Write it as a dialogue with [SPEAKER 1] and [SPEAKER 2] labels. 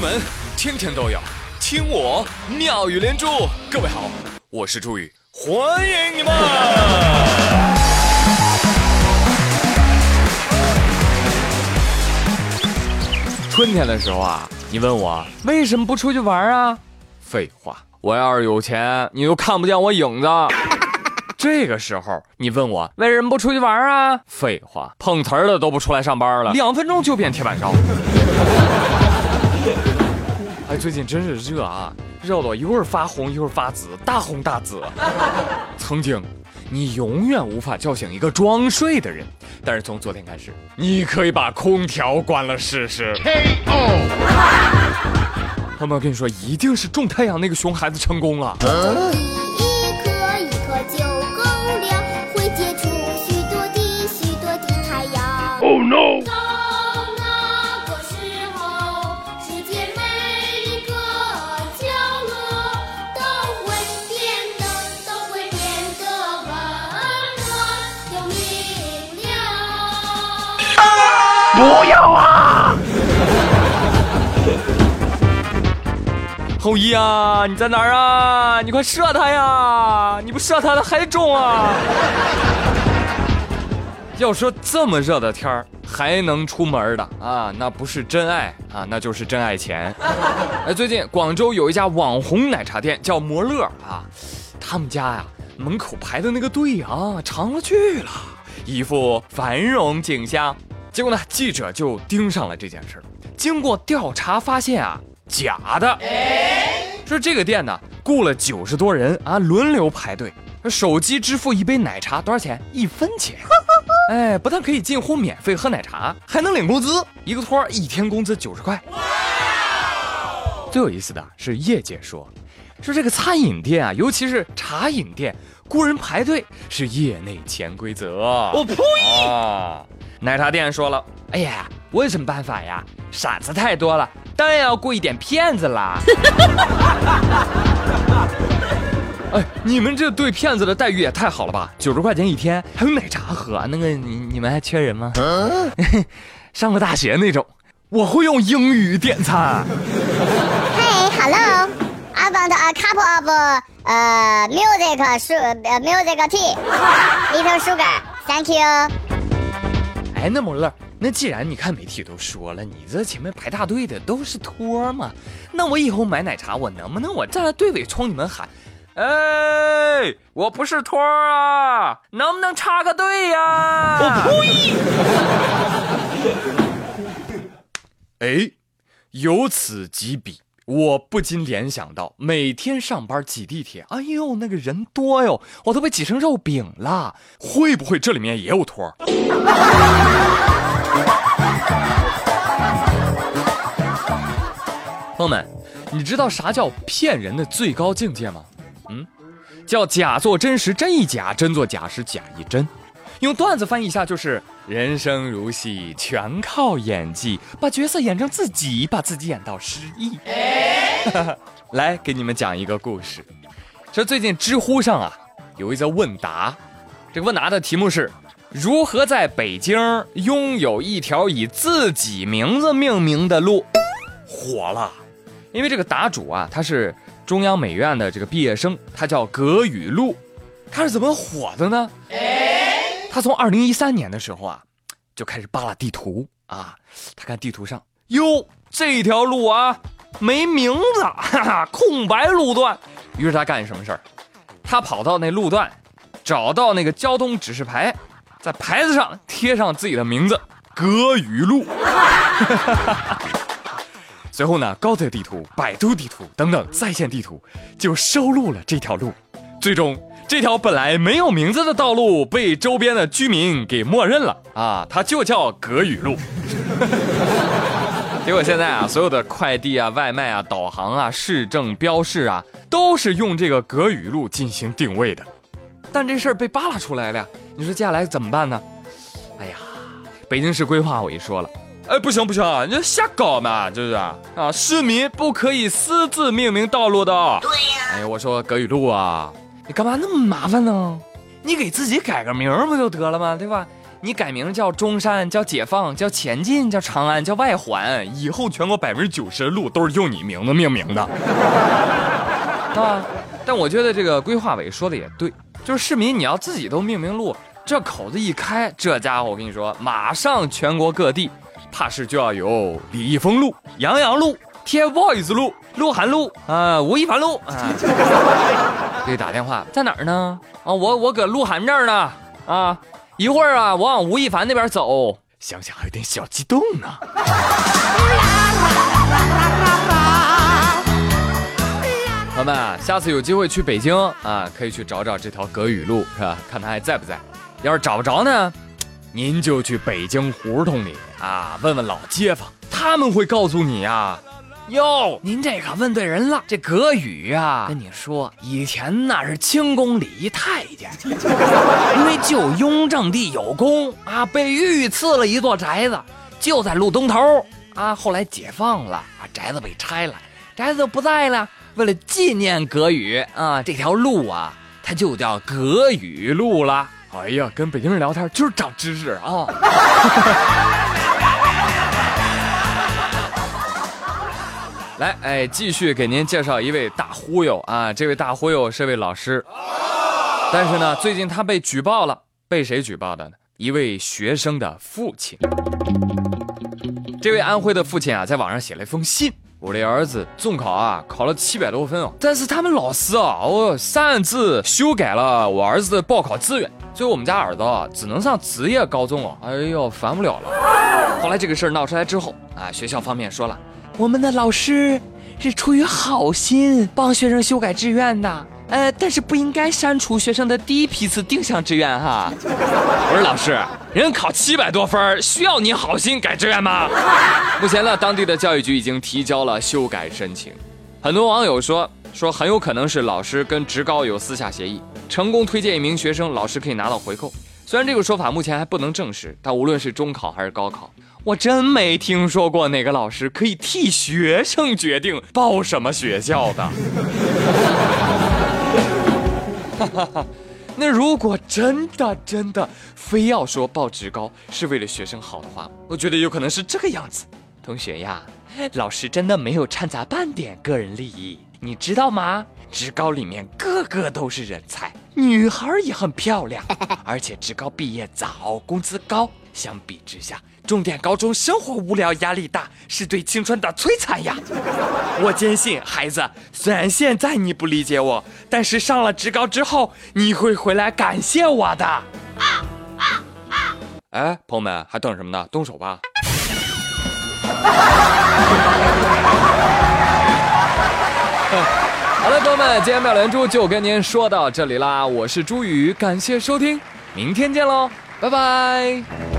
[SPEAKER 1] 闻天天都有，听我妙语连珠。各位好，我是朱宇，欢迎你们。春天的时候啊，你问我为什么不出去玩啊？废话，我要是有钱，你都看不见我影子。这个时候你问我为什么不出去玩啊？废话，碰瓷儿的都不出来上班了，两分钟就变铁板烧。哎，最近真是热啊，热到一会儿发红一会儿发紫，大红大紫。曾经，你永远无法叫醒一个装睡的人，但是从昨天开始，你可以把空调关了试试。朋友 们，我跟你说，一定是种太阳那个熊孩子成功了。不要啊！后羿啊，你在哪儿啊？你快射他呀！你不射他，他还中啊！要说这么热的天儿还能出门的啊，那不是真爱啊，那就是真爱钱。哎，最近广州有一家网红奶茶店叫摩乐啊，他们家呀门口排的那个队啊长了去了，一副繁荣景象。结果呢，记者就盯上了这件事儿。经过调查发现啊，假的。说这个店呢，雇了九十多人啊，轮流排队，手机支付一杯奶茶多少钱？一分钱。哎，不但可以进乎免费喝奶茶，还能领工资，一个托儿一天工资九十块。最有意思的是，业界说，说这个餐饮店啊，尤其是茶饮店，雇人排队是业内潜规则。我呸！奶茶店说了：“哎呀，我有什么办法呀？傻子太多了，当然要雇一点骗子啦。哎，你们这对骗子的待遇也太好了吧？九十块钱一天，还有奶茶喝。那个，你你们还缺人吗？上过大学那种，我会用英语点餐。
[SPEAKER 2] Hey, hello, I want a cup of 呃 music sugar, music tea, little sugar, thank you.
[SPEAKER 1] 哎，那么乐，那既然你看媒体都说了，你这前面排大队的都是托嘛，那我以后买奶茶，我能不能我站在队尾冲你们喊，哎，我不是托啊，能不能插个队呀？我呸！哎，由此及彼。我不禁联想到，每天上班挤地铁，哎呦，那个人多哟，我都被挤成肉饼了。会不会这里面也有托？朋友们，你知道啥叫骗人的最高境界吗？嗯，叫假作真时真亦假，真作假时假亦真。用段子翻译一下，就是人生如戏，全靠演技，把角色演成自己，把自己演到失忆。来给你们讲一个故事，说最近知乎上啊有一则问答，这个问答的题目是如何在北京拥有一条以自己名字命名的路，火了，因为这个答主啊他是中央美院的这个毕业生，他叫葛雨露，他是怎么火的呢？他从二零一三年的时候啊，就开始扒拉地图啊。他看地图上，哟，这条路啊没名字，哈哈，空白路段。于是他干什么事儿？他跑到那路段，找到那个交通指示牌，在牌子上贴上自己的名字——葛雨路。随后呢，高德地图、百度地图等等在线地图就收录了这条路，最终。这条本来没有名字的道路被周边的居民给默认了啊，它就叫葛雨路。结果现在啊，所有的快递啊、外卖啊、导航啊、市政标示啊，都是用这个葛雨路进行定位的。但这事儿被扒拉出来了，你说接下来怎么办呢？哎呀，北京市规划委说了，哎，不行不行，你这瞎搞嘛，就是啊，市民不可以私自命名道路的。对呀。哎呀，我说葛雨路啊。你干嘛那么麻烦呢？你给自己改个名不就得了吗？对吧？你改名叫中山，叫解放，叫前进，叫长安，叫外环，以后全国百分之九十的路都是用你名字命名的，啊！但我觉得这个规划委说的也对，就是市民你要自己都命名路，这口子一开，这家伙我跟你说，马上全国各地，怕是就要有李易峰路、杨洋路、TFBOYS 路、鹿晗路啊、吴亦凡路啊。给打电话在哪儿呢？啊，我我搁鹿晗这儿呢。啊，一会儿啊，我往吴亦凡那边走。想想还有点小激动呢。朋友们啊，下次有机会去北京啊，可以去找找这条葛雨路，是吧？看他还在不在。要是找不着呢，您就去北京胡同里啊，问问老街坊，他们会告诉你呀。哟，您这可问对人了。这葛宇啊，跟你说，以前那是清宫里一太监，因为救雍正帝有功啊，被御赐了一座宅子，就在路东头啊。后来解放了，啊，宅子被拆了，宅子不在了。为了纪念葛宇啊，这条路啊，它就叫葛宇路了。哎呀，跟北京人聊天就是长知识啊。来，哎，继续给您介绍一位大忽悠啊！这位大忽悠是位老师，但是呢，最近他被举报了，被谁举报的呢？一位学生的父亲。这位安徽的父亲啊，在网上写了一封信：我的儿子中考啊，考了七百多分哦，但是他们老师啊，哦，擅自修改了我儿子的报考志愿，所以我们家儿子啊，只能上职业高中哦。哎呦，烦不了了。后来这个事儿闹出来之后啊，学校方面说了。我们的老师是出于好心帮学生修改志愿的，呃，但是不应该删除学生的第一批次定向志愿哈。我说老师，人考七百多分，需要你好心改志愿吗？目前呢，当地的教育局已经提交了修改申请。很多网友说说很有可能是老师跟职高有私下协议，成功推荐一名学生，老师可以拿到回扣。虽然这个说法目前还不能证实，但无论是中考还是高考。我真没听说过哪个老师可以替学生决定报什么学校的。那如果真的真的非要说报职高是为了学生好的话，我觉得有可能是这个样子。同学呀，老师真的没有掺杂半点个人利益，你知道吗？职高里面个个都是人才，女孩也很漂亮，而且职高毕业早，工资高。相比之下，重点高中生活无聊，压力大，是对青春的摧残呀！我坚信，孩子，虽然现在你不理解我，但是上了职高之后，你会回来感谢我的。哎，朋友们，还等什么呢？动手吧！好了，朋友们，今天妙连珠就跟您说到这里啦，我是朱宇，感谢收听，明天见喽，拜拜。